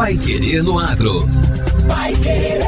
Pai Querer no Agro. Pai Querer.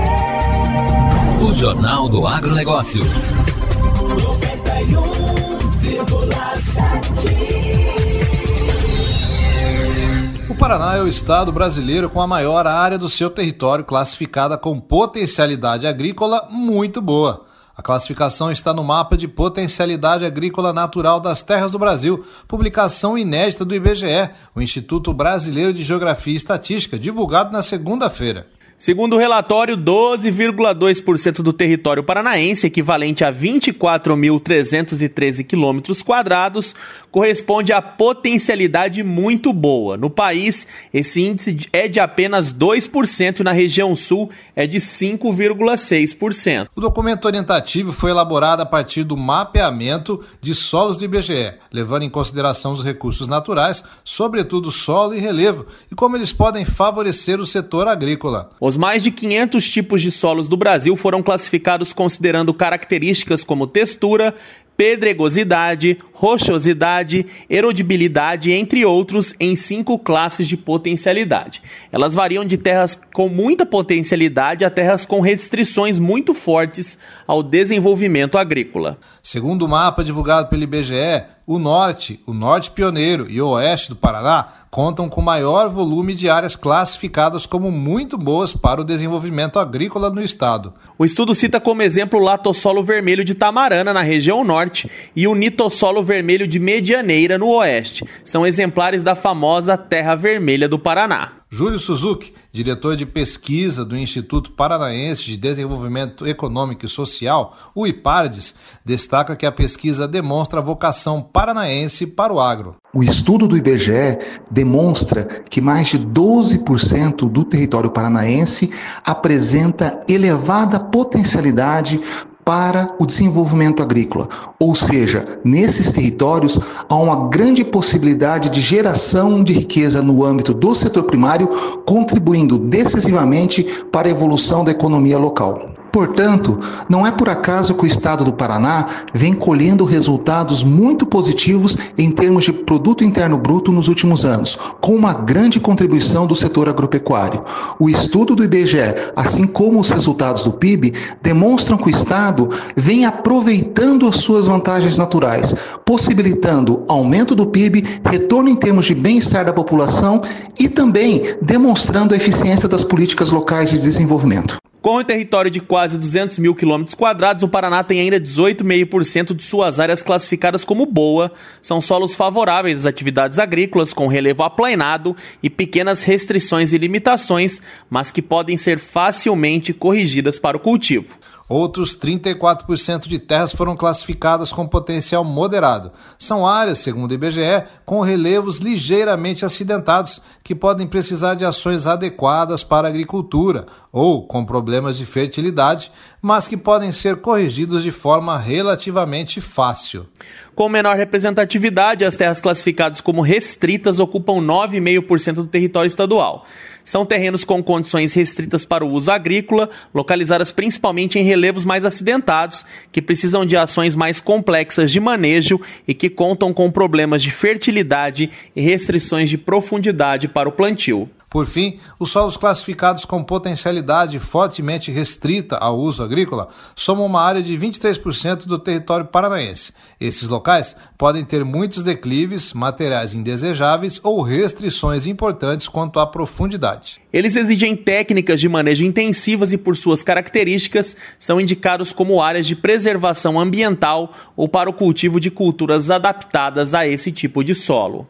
O Jornal do Agronegócio. 91,7. O Paraná é o estado brasileiro com a maior área do seu território classificada com potencialidade agrícola muito boa. A classificação está no mapa de potencialidade agrícola natural das terras do Brasil, publicação inédita do IBGE, o Instituto Brasileiro de Geografia e Estatística, divulgado na segunda-feira. Segundo o relatório, 12,2% do território paranaense, equivalente a 24.313 quilômetros quadrados, corresponde a potencialidade muito boa. No país, esse índice é de apenas 2% e na região sul é de 5,6%. O documento orientativo foi elaborado a partir do mapeamento de solos do IBGE, levando em consideração os recursos naturais, sobretudo solo e relevo, e como eles podem favorecer o setor agrícola. Os mais de 500 tipos de solos do Brasil foram classificados considerando características como textura, pedregosidade, rochosidade, erodibilidade, entre outros, em cinco classes de potencialidade. Elas variam de terras com muita potencialidade a terras com restrições muito fortes ao desenvolvimento agrícola. Segundo o mapa divulgado pelo IBGE, o norte, o norte pioneiro e o oeste do Paraná contam com maior volume de áreas classificadas como muito boas para o desenvolvimento agrícola no estado. O estudo cita como exemplo o latossolo vermelho de Tamarana, na região norte, e o nitossolo vermelho de Medianeira, no oeste. São exemplares da famosa Terra Vermelha do Paraná. Júlio Suzuki, diretor de pesquisa do Instituto Paranaense de Desenvolvimento Econômico e Social, o IPARDES, destaca que a pesquisa demonstra a vocação paranaense para o agro. O estudo do IBGE demonstra que mais de 12% do território paranaense apresenta elevada potencialidade para o desenvolvimento agrícola. Ou seja, nesses territórios há uma grande possibilidade de geração de riqueza no âmbito do setor primário, contribuindo decisivamente para a evolução da economia local. Portanto, não é por acaso que o estado do Paraná vem colhendo resultados muito positivos em termos de produto interno bruto nos últimos anos, com uma grande contribuição do setor agropecuário. O estudo do IBGE, assim como os resultados do PIB, demonstram que o estado vem aproveitando as suas vantagens naturais, possibilitando aumento do PIB, retorno em termos de bem-estar da população e também demonstrando a eficiência das políticas locais de desenvolvimento. Com um território de quase 200 mil quilômetros quadrados, o Paraná tem ainda 18,5% de suas áreas classificadas como boa. São solos favoráveis às atividades agrícolas, com relevo aplanado e pequenas restrições e limitações, mas que podem ser facilmente corrigidas para o cultivo. Outros 34% de terras foram classificadas com potencial moderado. São áreas, segundo o IBGE, com relevos ligeiramente acidentados, que podem precisar de ações adequadas para a agricultura ou com problemas de fertilidade, mas que podem ser corrigidos de forma relativamente fácil. Com menor representatividade, as terras classificadas como restritas ocupam 9,5% do território estadual. São terrenos com condições restritas para o uso agrícola, localizadas principalmente em relevos mais acidentados, que precisam de ações mais complexas de manejo e que contam com problemas de fertilidade e restrições de profundidade para o plantio. Por fim, os solos classificados com potencialidade fortemente restrita ao uso agrícola somam uma área de 23% do território paranaense. Esses locais podem ter muitos declives, materiais indesejáveis ou restrições importantes quanto à profundidade. Eles exigem técnicas de manejo intensivas e, por suas características, são indicados como áreas de preservação ambiental ou para o cultivo de culturas adaptadas a esse tipo de solo.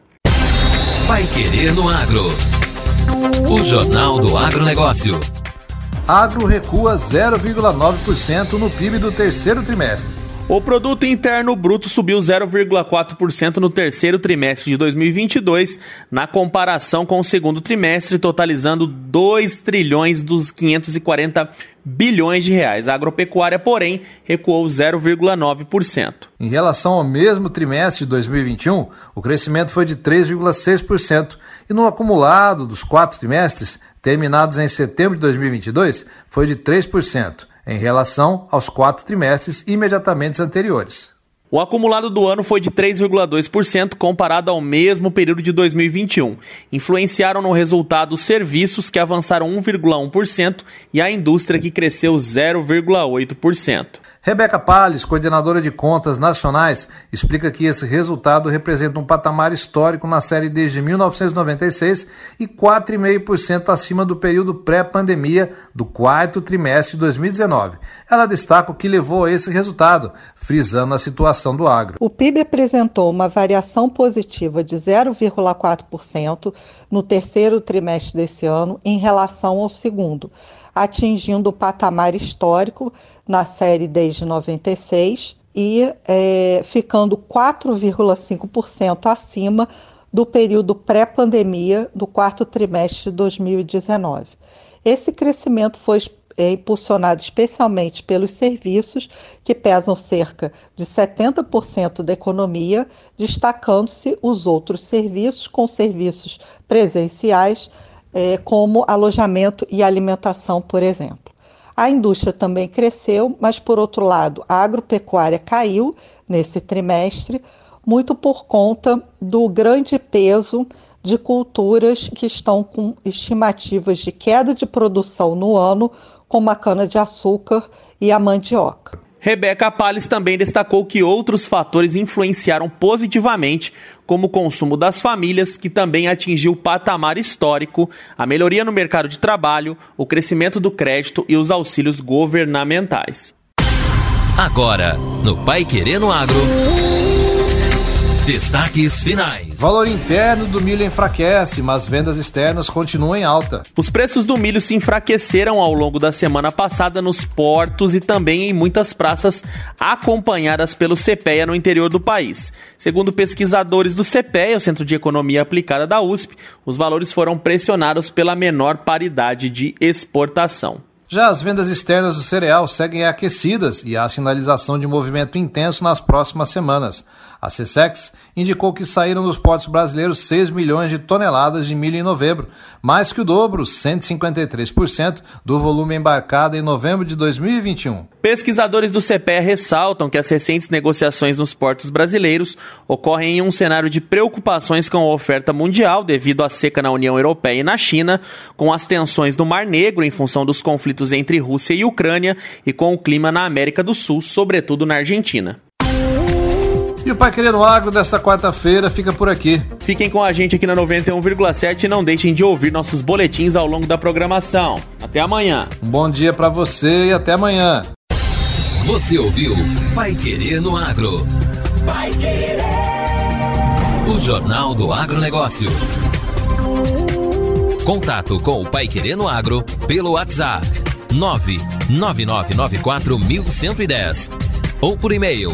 Vai querer no agro. O Jornal do Agronegócio. Agro recua 0,9% no PIB do terceiro trimestre. O produto interno bruto subiu 0,4% no terceiro trimestre de 2022, na comparação com o segundo trimestre, totalizando 2 trilhões dos 540 bilhões de reais. A agropecuária, porém, recuou 0,9%. Em relação ao mesmo trimestre de 2021, o crescimento foi de 3,6% e no acumulado dos quatro trimestres, terminados em setembro de 2022, foi de 3% em relação aos quatro trimestres imediatamente anteriores. O acumulado do ano foi de 3,2% comparado ao mesmo período de 2021. Influenciaram no resultado os serviços, que avançaram 1,1%, e a indústria, que cresceu 0,8%. Rebeca Palles, coordenadora de contas nacionais, explica que esse resultado representa um patamar histórico na série desde 1996 e 4,5% acima do período pré-pandemia do quarto trimestre de 2019. Ela destaca o que levou a esse resultado, frisando a situação do agro. O PIB apresentou uma variação positiva de 0,4% no terceiro trimestre desse ano em relação ao segundo atingindo o patamar histórico na série desde 96 e é, ficando 4,5% acima do período pré-pandemia do quarto trimestre de 2019. Esse crescimento foi é impulsionado especialmente pelos serviços, que pesam cerca de 70% da economia, destacando-se os outros serviços, com serviços presenciais é, como alojamento e alimentação, por exemplo. A indústria também cresceu, mas, por outro lado, a agropecuária caiu nesse trimestre, muito por conta do grande peso de culturas que estão com estimativas de queda de produção no ano, como a cana-de-açúcar e a mandioca. Rebeca Palles também destacou que outros fatores influenciaram positivamente, como o consumo das famílias, que também atingiu patamar histórico, a melhoria no mercado de trabalho, o crescimento do crédito e os auxílios governamentais. Agora, no Pai Querendo Agro. Destaques finais. Valor interno do milho enfraquece, mas vendas externas continuam em alta. Os preços do milho se enfraqueceram ao longo da semana passada nos portos e também em muitas praças acompanhadas pelo CPEA no interior do país. Segundo pesquisadores do CPEA, o Centro de Economia Aplicada da USP, os valores foram pressionados pela menor paridade de exportação. Já as vendas externas do cereal seguem aquecidas e há sinalização de movimento intenso nas próximas semanas. A CSEX indicou que saíram dos portos brasileiros 6 milhões de toneladas de milho em novembro, mais que o dobro, 153%, do volume embarcado em novembro de 2021. Pesquisadores do CPE ressaltam que as recentes negociações nos portos brasileiros ocorrem em um cenário de preocupações com a oferta mundial devido à seca na União Europeia e na China, com as tensões do Mar Negro em função dos conflitos entre Rússia e Ucrânia e com o clima na América do Sul, sobretudo na Argentina. E o Pai Querendo Agro desta quarta-feira fica por aqui. Fiquem com a gente aqui na 91,7 e não deixem de ouvir nossos boletins ao longo da programação. Até amanhã. Um bom dia para você e até amanhã. Você ouviu Pai Querendo Agro. Pai Querer. O Jornal do Agronegócio. Contato com o Pai Querendo Agro pelo WhatsApp 999941110 ou por e-mail